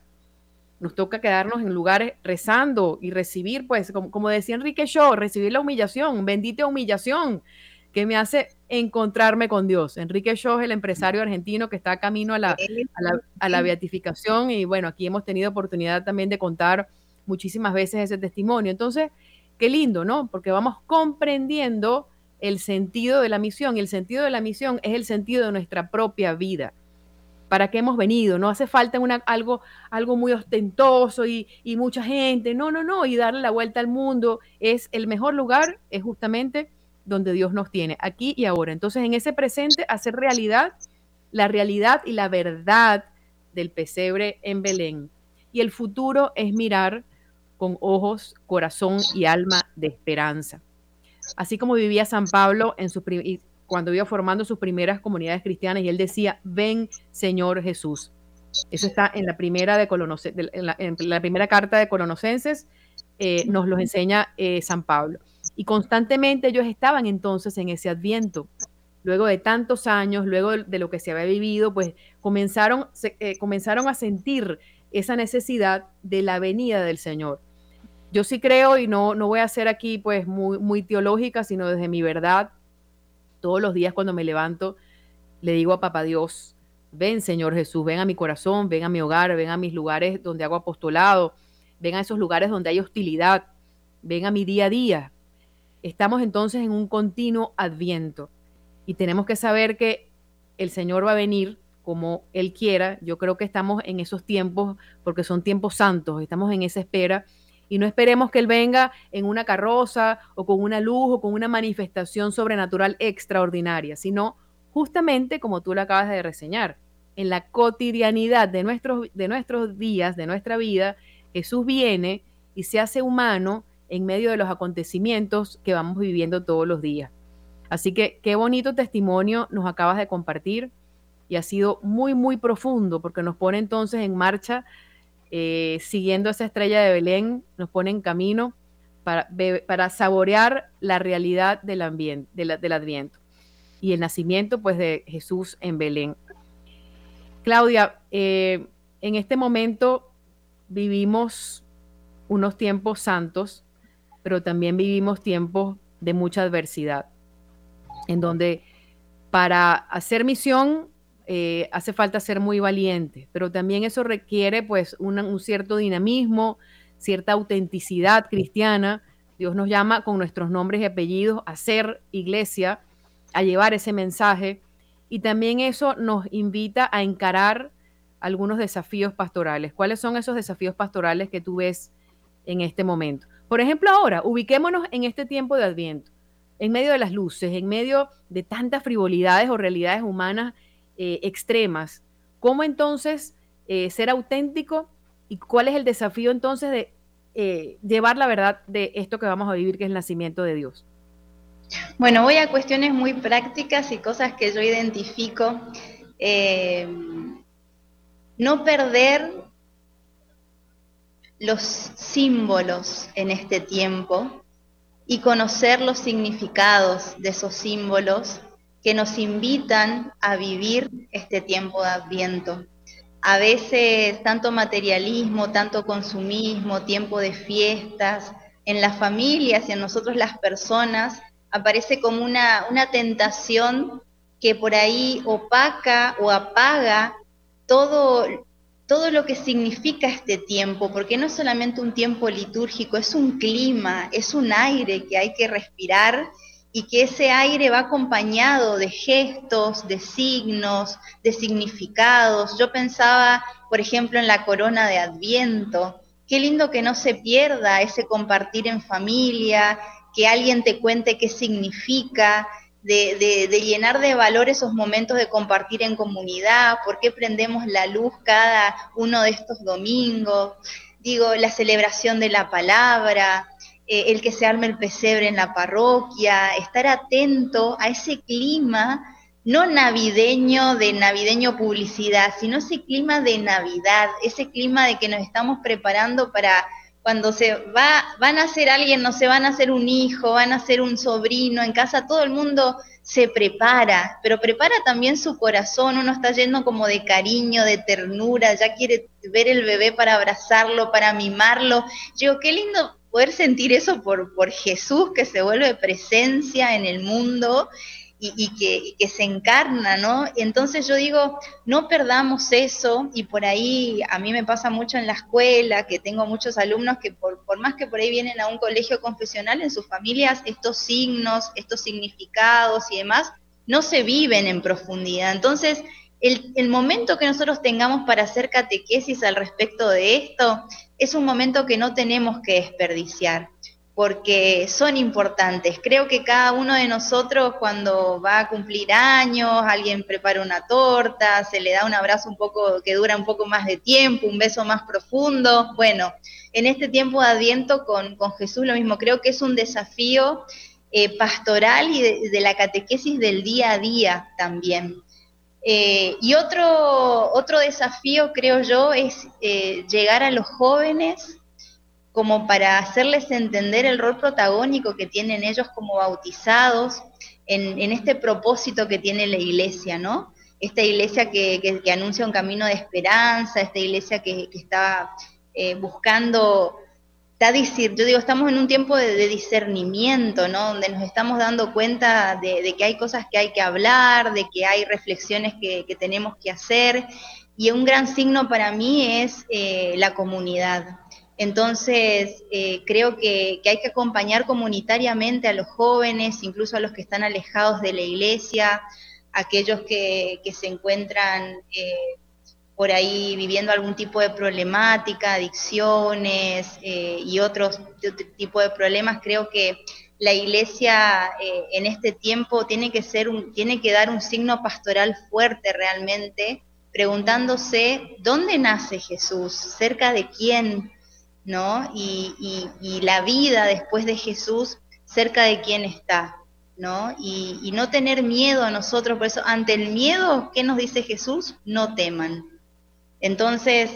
S1: nos toca quedarnos en lugares rezando y recibir, pues, como, decía Enrique Shaw, recibir la humillación, bendita humillación que me hace encontrarme con Dios. Enrique Shaw es el empresario argentino que está camino a la, a la beatificación y bueno, aquí hemos tenido oportunidad también de contar muchísimas veces ese testimonio. Entonces, qué lindo, ¿no? Porque vamos comprendiendo el sentido de la misión y el sentido de la misión es el sentido de nuestra propia vida. ¿Para qué hemos venido? No hace falta algo, algo muy ostentoso y, y mucha gente. No, no, no. Y darle la vuelta al mundo es el mejor lugar, es justamente donde Dios nos tiene, aquí y ahora. Entonces, en ese presente, hacer realidad la realidad y la verdad del pesebre en Belén. Y el futuro es mirar con ojos, corazón y alma de esperanza así como vivía San Pablo en su cuando iba formando sus primeras comunidades cristianas y él decía, ven Señor Jesús. Eso está en la primera, de la, primera carta de Colonosenses, eh, nos lo enseña eh, San Pablo. Y constantemente ellos estaban entonces en ese adviento. Luego de tantos años, luego de, lo que se había vivido, pues comenzaron, eh, comenzaron a sentir esa necesidad de la venida del Señor yo sí creo y no, no voy a ser aquí pues muy, muy teológica, sino desde mi verdad, todos los días cuando me levanto, le digo a Papá Dios, ven Señor Jesús, ven a mi corazón, ven a mi hogar, ven a mis lugares donde hago apostolado, ven a esos lugares donde hay hostilidad, ven a mi día a día. Estamos entonces en un continuo adviento y tenemos que saber que el Señor va a venir como Él quiera. Yo creo que estamos en esos tiempos porque son tiempos santos, estamos en esa espera y no esperemos que Él venga en una carroza o con una luz o con una manifestación sobrenatural extraordinaria, sino justamente como tú lo acabas de reseñar, en la cotidianidad de nuestros, de nuestros días, de nuestra vida, Jesús viene y se hace humano en medio de los acontecimientos que vamos viviendo todos los días. Así que qué bonito testimonio nos acabas de compartir y ha sido muy, muy profundo porque nos pone entonces en marcha eh, siguiendo esa estrella de Belén, nos pone en camino para, para saborear la realidad del, ambiente, del Adviento y el nacimiento pues, de Jesús en Belén. Claudia, eh, en este momento vivimos unos tiempos santos, pero también vivimos tiempos de mucha adversidad, en donde para hacer misión eh, hace falta ser muy valiente, pero también eso requiere pues un cierto dinamismo, cierta autenticidad cristiana. Dios nos llama con nuestros nombres y apellidos a ser iglesia, a llevar ese mensaje y también eso nos invita a encarar algunos desafíos pastorales. ¿Cuáles son esos desafíos pastorales que tú ves en este momento? Por ejemplo, ahora, ubiquémonos en este tiempo de Adviento, en medio de las luces, en medio de tantas frivolidades o realidades humanas eh, extremas. ¿Cómo entonces eh, ser auténtico y cuál es el desafío entonces de eh, llevar la verdad de esto que vamos a vivir, que es el nacimiento de Dios?
S2: Bueno, voy a cuestiones muy prácticas y cosas que yo identifico. no perder los símbolos en este tiempo, y conocer los significados de esos símbolos que nos invitan a vivir este tiempo de adviento. A veces tanto materialismo, tanto consumismo, tiempo de fiestas, en las familias y en nosotros las personas, aparece como una, una tentación que por ahí opaca o apaga todo, todo lo que significa este tiempo, porque no es solamente un tiempo litúrgico, es un clima, es un aire que hay que respirar y que ese aire va acompañado de gestos, de signos, de significados. Yo pensaba, por ejemplo, en la corona de Adviento. Qué lindo que no se pierda ese compartir en familia, que alguien te cuente qué significa, de, llenar de valor esos momentos de compartir en comunidad, por qué prendemos la luz cada uno de estos domingos, digo, la celebración de la palabra, eh, el que se arme el pesebre en la parroquia, estar atento a ese clima, no navideño de navideño publicidad, sino ese clima de Navidad, ese clima de que nos estamos preparando para cuando se va, van a ser alguien, no se van a hacer un hijo, van a ser un sobrino, en casa todo el mundo se prepara, pero prepara también su corazón, uno está lleno como de cariño, de ternura, ya quiere ver el bebé para abrazarlo, para mimarlo. Yo, qué lindo poder sentir eso por, por Jesús que se vuelve presencia en el mundo y, que, se encarna, ¿no? Entonces yo digo, no perdamos eso y por ahí a mí me pasa mucho en la escuela, que tengo muchos alumnos que por, por más que por ahí vienen a un colegio confesional, en sus familias estos signos, estos significados y demás, no se viven en profundidad. Entonces, el, momento que nosotros tengamos para hacer catequesis al respecto de esto es un momento que no tenemos que desperdiciar porque son importantes. Creo que cada uno de nosotros cuando va a cumplir años, alguien prepara una torta, se le da un abrazo un poco que dura un poco más de tiempo, un beso más profundo. Bueno, en este tiempo de Adviento con, Jesús lo mismo, creo que es un desafío eh, pastoral y de, la catequesis del día a día también. Eh, y otro, otro desafío, creo yo, es eh, llegar a los jóvenes como para hacerles entender el rol protagónico que tienen ellos como bautizados en, este propósito que tiene la iglesia, ¿no? Esta iglesia que, anuncia un camino de esperanza, esta iglesia que, está eh, buscando, está decir, yo digo, estamos en un tiempo de, discernimiento, ¿no? Donde nos estamos dando cuenta de, que hay cosas que hay que hablar, de que hay reflexiones que, tenemos que hacer, y un gran signo para mí es eh, la comunidad entonces, eh, creo que, hay que acompañar comunitariamente a los jóvenes, incluso a los que están alejados de la iglesia, aquellos que, se encuentran eh, por ahí viviendo algún tipo de problemática, adicciones eh, y otros tipo de problemas. Creo que la iglesia en este tiempo tiene que, ser tiene que dar un signo pastoral fuerte realmente, preguntándose dónde nace Jesús, cerca de quién ¿no? Y, la vida después de Jesús cerca de quién está, ¿no? Y, no tener miedo a nosotros, por eso, ante el miedo, ¿qué nos dice Jesús? No teman. Entonces,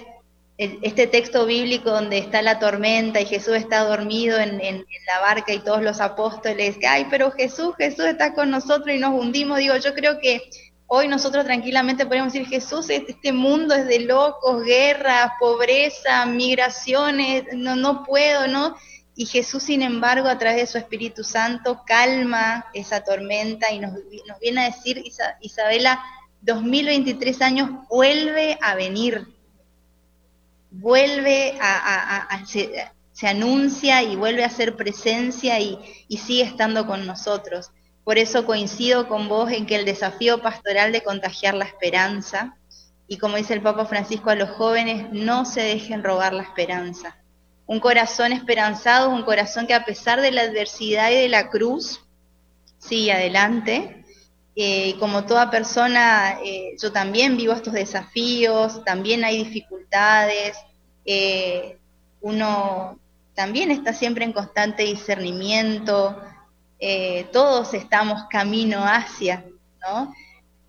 S2: este texto bíblico donde está la tormenta y Jesús está dormido en, la barca y todos los apóstoles, ay, pero Jesús, Jesús está con nosotros y nos hundimos, digo, yo creo que Hoy nosotros tranquilamente podemos decir, Jesús, este, mundo es de locos, guerras, pobreza, migraciones, no, no puedo, ¿no? Y Jesús, sin embargo, a través de su Espíritu Santo, calma esa tormenta y nos, viene a decir, Isabela, 2023 años vuelve a venir, vuelve a, se, anuncia y vuelve a ser presencia y, y sigue estando con nosotros. Por eso coincido con vos en que el desafío pastoral de contagiar la esperanza, y como dice el Papa Francisco a los jóvenes, no se dejen robar la esperanza. Un corazón esperanzado un corazón que a pesar de la adversidad y de la cruz, sigue adelante. Eh, como toda persona, eh, yo también vivo estos desafíos, también hay dificultades, eh, uno también está siempre en constante discernimiento, todos estamos camino hacia, ¿no?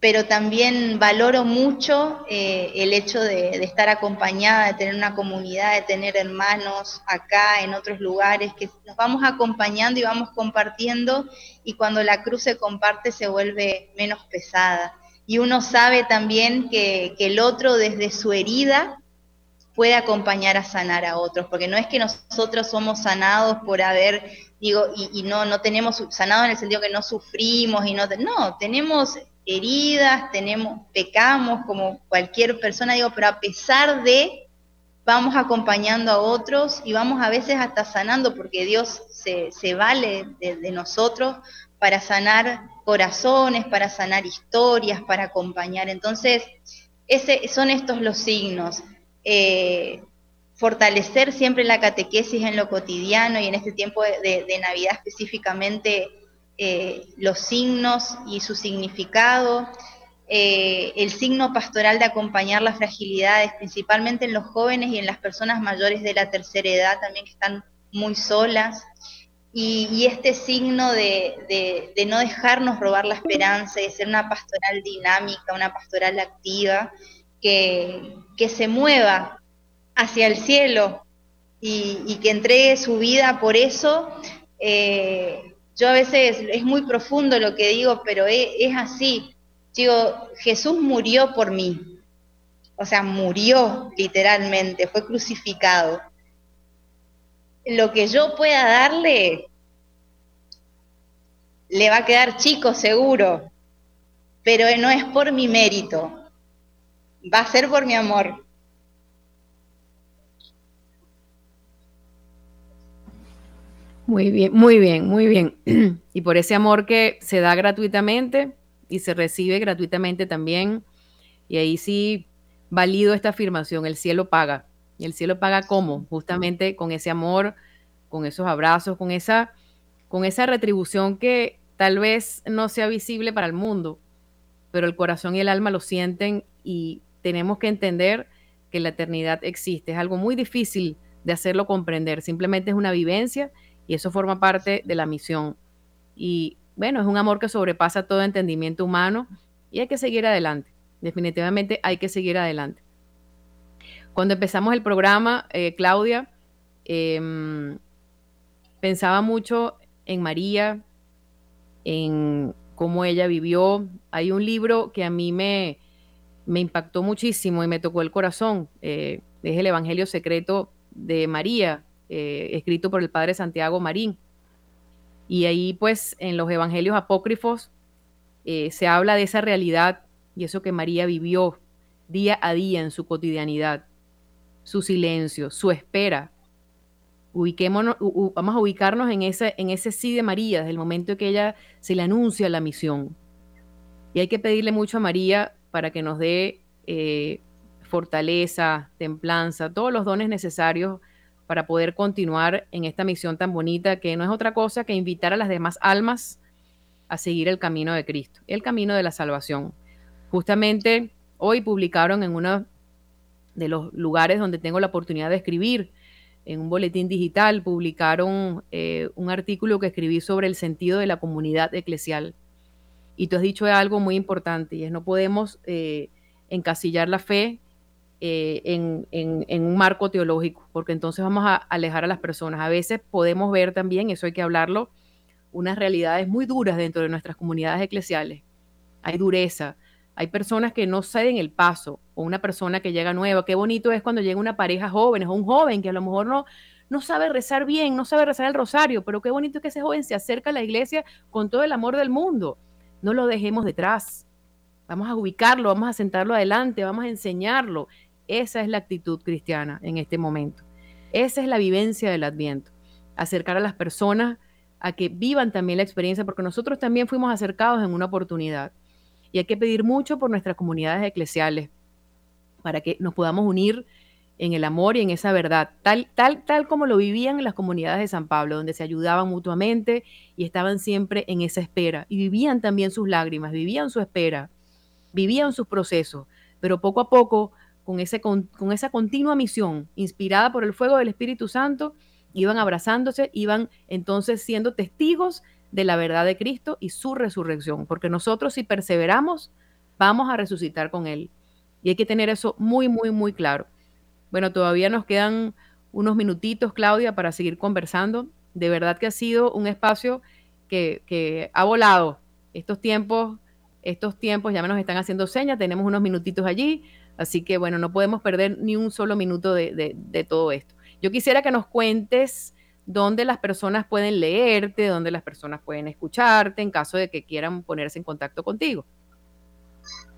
S2: Pero también valoro mucho eh, el hecho de, estar acompañada, de tener una comunidad, de tener hermanos acá, en otros lugares, que nos vamos acompañando y vamos compartiendo, y cuando la cruz se comparte se vuelve menos pesada. Y uno sabe también que, el otro desde su herida puede acompañar a sanar a otros, porque no es que nosotros somos sanados por haber, digo, y, y no, no tenemos sanado en el sentido que no sufrimos y no, no, tenemos heridas, tenemos, pecamos como cualquier persona, digo, pero a pesar de, vamos acompañando a otros y vamos a veces hasta sanando, porque Dios se, vale de, nosotros para sanar corazones, para sanar historias, para acompañar. Entonces, ese, son estos los signos. Eh, fortalecer siempre la catequesis en lo cotidiano y en este tiempo de Navidad específicamente eh, los signos y su significado, eh, el signo pastoral de acompañar las fragilidades, principalmente en los jóvenes y en las personas mayores de la tercera edad también que están muy solas, y, este signo de, no dejarnos robar la esperanza, de ser una pastoral dinámica, una pastoral activa, que, se mueva hacia el cielo y, que entregue su vida por eso. Eh, yo a veces es muy profundo lo que digo, pero e, es, así. Digo, Jesús murió por mí. O sea, murió literalmente, fue crucificado. Lo que yo pueda darle, le va a quedar chico seguro, pero no es por mi mérito, va a ser por mi amor.
S1: Muy bien, muy bien, muy bien. Y por ese amor que se da gratuitamente y se recibe gratuitamente también. Y ahí sí valido esta afirmación, el cielo paga. ¿Y el cielo paga cómo? Justamente con ese amor, con esos abrazos, con esa, con esa retribución que tal vez no sea visible para el mundo, pero el corazón y el alma lo sienten y tenemos que entender que la eternidad existe. Es algo muy difícil de hacerlo comprender, simplemente es una vivencia y eso forma parte de la misión. Y bueno, es un amor que sobrepasa todo entendimiento humano y hay que seguir adelante. Definitivamente hay que seguir adelante. Cuando empezamos el programa, eh, Claudia, em, pensaba mucho en María, en cómo ella vivió. Hay un libro que a mí me, me impactó muchísimo y me tocó el corazón. Eh, es el Evangelio Secreto de María, eh, escrito por el padre Santiago Marín. Y ahí pues en los evangelios apócrifos eh, se habla de esa realidad y eso que María vivió día a día en su cotidianidad, su silencio, su espera. Ubiquémonos, vamos a ubicarnos en ese, en ese sí de María, desde el momento en que ella se le anuncia la misión. Y hay que pedirle mucho a María para que nos dé eh, fortaleza, templanza, todos los dones necesarios para poder continuar en esta misión tan bonita que no es otra cosa que invitar a las demás almas a seguir el camino de Cristo, el camino de la salvación. Justamente hoy publicaron en uno de los lugares donde tengo la oportunidad de escribir, en un boletín digital, publicaron eh, un artículo que escribí sobre el sentido de la comunidad eclesial. Y tú has dicho algo muy importante y es no podemos eh, encasillar la fe eh, en, un marco teológico, porque entonces vamos a alejar a las personas. A veces podemos ver también, eso hay que hablarlo, unas realidades muy duras dentro de nuestras comunidades eclesiales. Hay dureza, hay personas que no ceden el paso, o una persona que llega nueva. Qué bonito es cuando llega una pareja joven, o un joven que a lo mejor no, no sabe rezar bien, no sabe rezar el rosario, pero qué bonito es que ese joven se acerca a la iglesia con todo el amor del mundo. No lo dejemos detrás. Vamos a ubicarlo, vamos a sentarlo adelante, vamos a enseñarlo. Esa es la actitud cristiana en este momento. Esa es la vivencia del Adviento. Acercar a las personas a que vivan también la experiencia, porque nosotros también fuimos acercados en una oportunidad. Y hay que pedir mucho por nuestras comunidades eclesiales para que nos podamos unir en el amor y en esa verdad, tal, tal, tal como lo vivían en las comunidades de San Pablo, donde se ayudaban mutuamente y estaban siempre en esa espera. Y vivían también sus lágrimas, vivían su espera, vivían sus procesos, pero poco a poco con, ese, con, esa continua misión, inspirada por el fuego del Espíritu Santo, iban abrazándose, iban entonces siendo testigos de la verdad de Cristo y su resurrección, porque nosotros si perseveramos, vamos a resucitar con Él. Y hay que tener eso muy, muy, muy claro. Bueno, todavía nos quedan unos minutitos, Claudia, para seguir conversando. De verdad que ha sido un espacio que, que ha volado. Estos tiempos, estos tiempos ya me nos están haciendo señas, tenemos unos minutitos allí, así que bueno, no podemos perder ni un solo minuto de, de todo esto. Yo quisiera que nos cuentes dónde las personas pueden leerte, dónde las personas pueden escucharte en caso de que quieran ponerse en contacto contigo.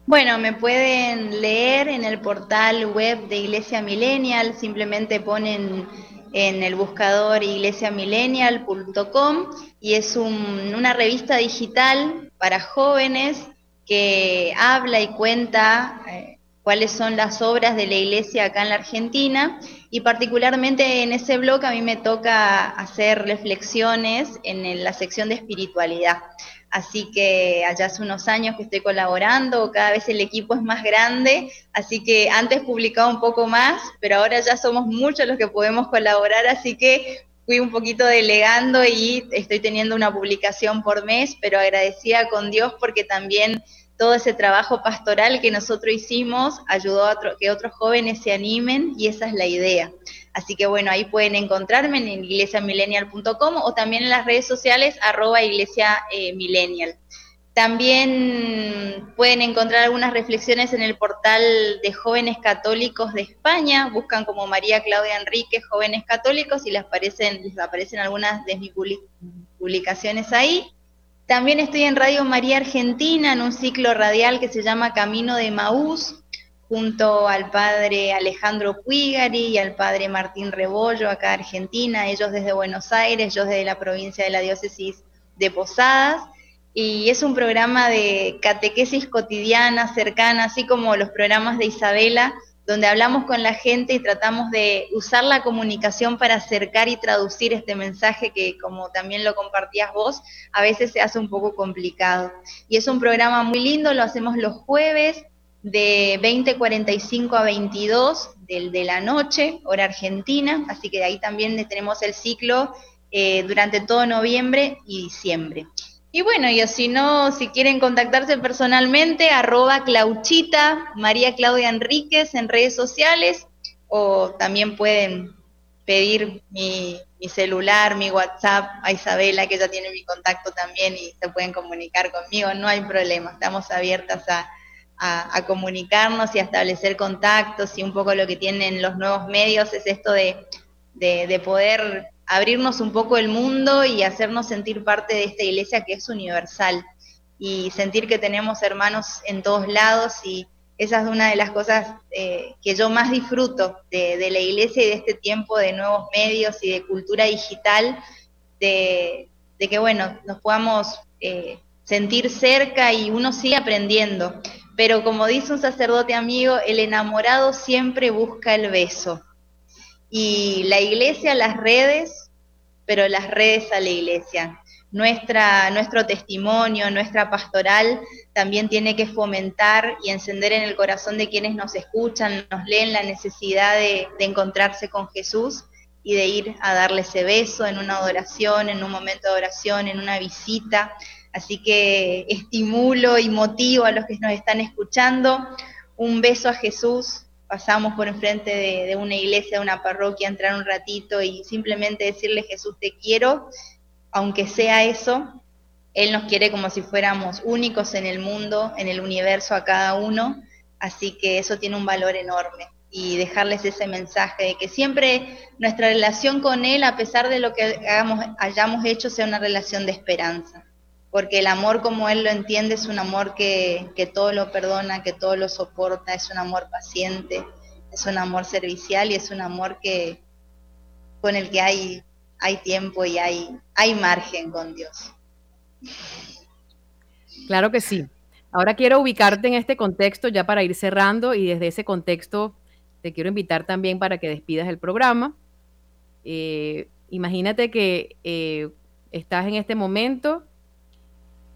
S2: Bueno, me pueden leer en el portal web de Iglesia Millennial, simplemente ponen en el buscador iglesiamillennial.com y es una revista digital para jóvenes que habla y cuenta eh, cuáles son las obras de la iglesia acá en la Argentina y particularmente en ese blog a mí me toca hacer reflexiones en la sección de espiritualidad. Así que allá hace unos años que estoy colaborando, cada vez el equipo es más grande, así que antes publicaba un poco más, pero ahora ya somos muchos los que podemos colaborar, así que fui un poquito delegando y estoy teniendo una publicación por mes, pero agradecida con Dios porque también todo ese trabajo pastoral que nosotros hicimos ayudó a que otros jóvenes se animen y esa es la idea. Así que bueno, ahí pueden encontrarme en iglesiamillennial.com o también en las redes sociales arroba iglesia eh, También pueden encontrar algunas reflexiones en el portal de Jóvenes Católicos de España. Buscan como María Claudia Enrique Jóvenes Católicos y les aparecen, les aparecen algunas de mis publicaciones ahí. También estoy en Radio María Argentina en un ciclo radial que se llama Camino de Maús, junto al padre Alejandro Puigari y al padre Martín Rebollo, acá Argentina, ellos desde Buenos Aires, yo desde la provincia de la diócesis de Posadas. Y es un programa de catequesis cotidiana, cercana, así como los programas de Isabela, donde hablamos con la gente y tratamos de usar la comunicación para acercar y traducir este mensaje que, como también lo compartías vos, a veces se hace un poco complicado. Y es un programa muy lindo, lo hacemos los jueves de 20.45 a 22 del, de la noche, hora argentina, así que de ahí también tenemos el ciclo eh, durante todo noviembre y diciembre. Y bueno, y si no, si quieren contactarse personalmente, arroba Clauchita, María Claudia Enríquez en redes sociales, o también pueden pedir mi, celular, mi WhatsApp a Isabela, que ya tiene mi contacto también y se pueden comunicar conmigo, no hay problema, estamos abiertas a, comunicarnos y a establecer contactos y un poco lo que tienen los nuevos medios es esto de poder abrirnos un poco el mundo y hacernos sentir parte de esta iglesia que es universal y sentir que tenemos hermanos en todos lados y esa es una de las cosas eh, que yo más disfruto de, la iglesia y de este tiempo de nuevos medios y de cultura digital, de, que bueno, nos podamos eh, sentir cerca y uno sigue aprendiendo. Pero como dice un sacerdote amigo, el enamorado siempre busca el beso. Y la iglesia, las redes, pero las redes a la iglesia. Nuestra, nuestro testimonio, nuestra pastoral también tiene que fomentar y encender en el corazón de quienes nos escuchan, nos leen la necesidad de, de encontrarse con Jesús y de ir a darle ese beso en una adoración, en un momento de oración, en una visita. Así que estimulo y motivo a los que nos están escuchando. Un beso a Jesús, pasamos por enfrente de, una iglesia, de una parroquia, entrar un ratito y simplemente decirle Jesús te quiero, aunque sea eso, Él nos quiere como si fuéramos únicos en el mundo, en el universo a cada uno, así que eso tiene un valor enorme. Y dejarles ese mensaje de que siempre nuestra relación con Él, a pesar de lo que hagamos, hayamos hecho, sea una relación de esperanza porque el amor como él lo entiende es un amor que, todo lo perdona, que todo lo soporta, es un amor paciente, es un amor servicial y es un amor que con el que hay, hay tiempo y hay, hay margen con Dios.
S1: Claro que sí. Ahora quiero ubicarte en este contexto ya para ir cerrando y desde ese contexto te quiero invitar también para que despidas el programa. Eh, imagínate que eh, estás en este momento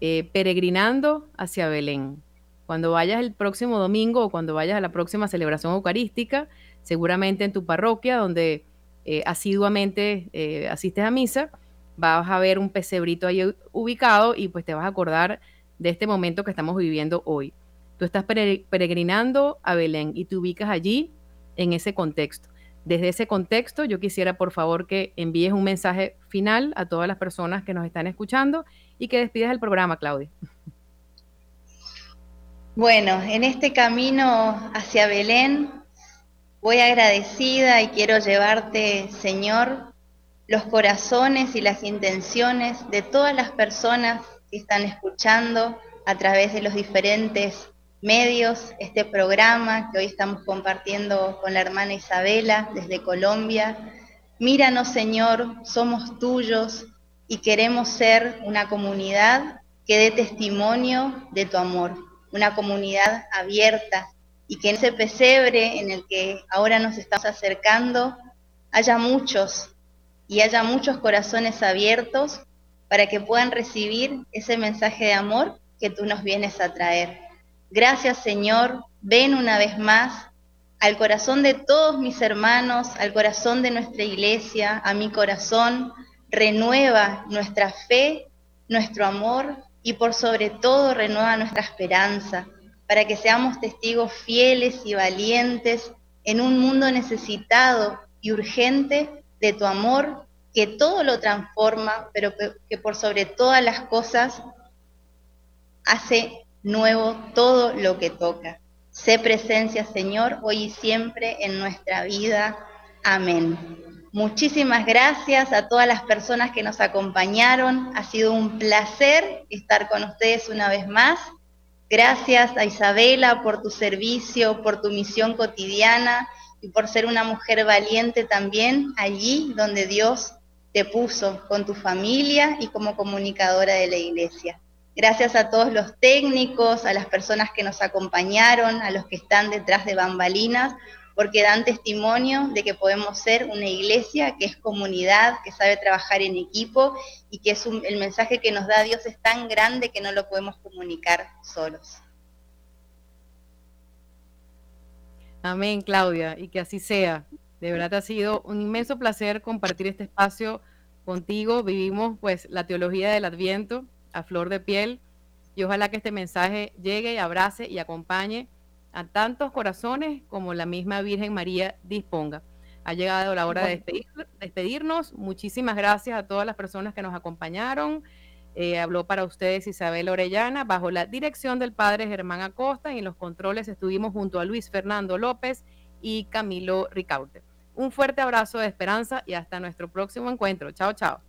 S1: eh, peregrinando hacia Belén. Cuando vayas el próximo domingo o cuando vayas a la próxima celebración eucarística, seguramente en tu parroquia donde eh, asiduamente eh, asistes a misa, vas a ver un pesebrito ahí ubicado y pues te vas a acordar de este momento que estamos viviendo hoy. Tú estás peregrinando a Belén y te ubicas allí en ese contexto. Desde ese contexto, yo quisiera por favor que envíes un mensaje final a todas las personas que nos están escuchando y que despidas el programa, Claudia.
S2: Bueno, en este camino hacia Belén, voy agradecida y quiero llevarte, Señor, los corazones y las intenciones de todas las personas que están escuchando a través de los diferentes medios este programa que hoy estamos compartiendo con la hermana Isabela desde Colombia. Míranos, Señor, somos tuyos y queremos ser una comunidad que dé testimonio de tu amor, una comunidad abierta y que en ese pesebre en el que ahora nos estamos acercando haya muchos y haya muchos corazones abiertos para que puedan recibir ese mensaje de amor que tú nos vienes a traer. Gracias Señor, ven una vez más al corazón de todos mis hermanos, al corazón de nuestra iglesia, a mi corazón, renueva nuestra fe, nuestro amor y por sobre todo renueva nuestra esperanza, para que seamos testigos fieles y valientes en un mundo necesitado y urgente de tu amor, que todo lo transforma, pero que, por sobre todas las cosas hace nuevo todo lo que toca. Sé presencia, Señor, hoy y siempre en nuestra vida. Amén. Muchísimas gracias a todas las personas que nos acompañaron. Ha sido un placer estar con ustedes una vez más. Gracias a Isabela por tu servicio, por tu misión cotidiana y por ser una mujer valiente también allí donde Dios te puso con tu familia y como comunicadora de la iglesia. Gracias a todos los técnicos, a las personas que nos acompañaron, a los que están detrás de bambalinas, porque dan testimonio de que podemos ser una iglesia que es comunidad, que sabe trabajar en equipo y que es el mensaje que nos da Dios es tan grande que no lo podemos comunicar solos.
S1: Amén, Claudia, y que así sea. De verdad ha sido un inmenso placer compartir este espacio contigo. Vivimos pues la teología del Adviento a flor de piel y ojalá que este mensaje llegue abrace y acompañe a tantos corazones como la misma Virgen María disponga. Ha llegado la hora de despedirnos. Muchísimas gracias a todas las personas que nos acompañaron. Eh, habló para ustedes Isabel Orellana bajo la dirección del padre Germán Acosta y en los controles estuvimos junto a Luis Fernando López y Camilo Ricaurte. Un fuerte abrazo de esperanza y hasta nuestro próximo encuentro. Chao, chao.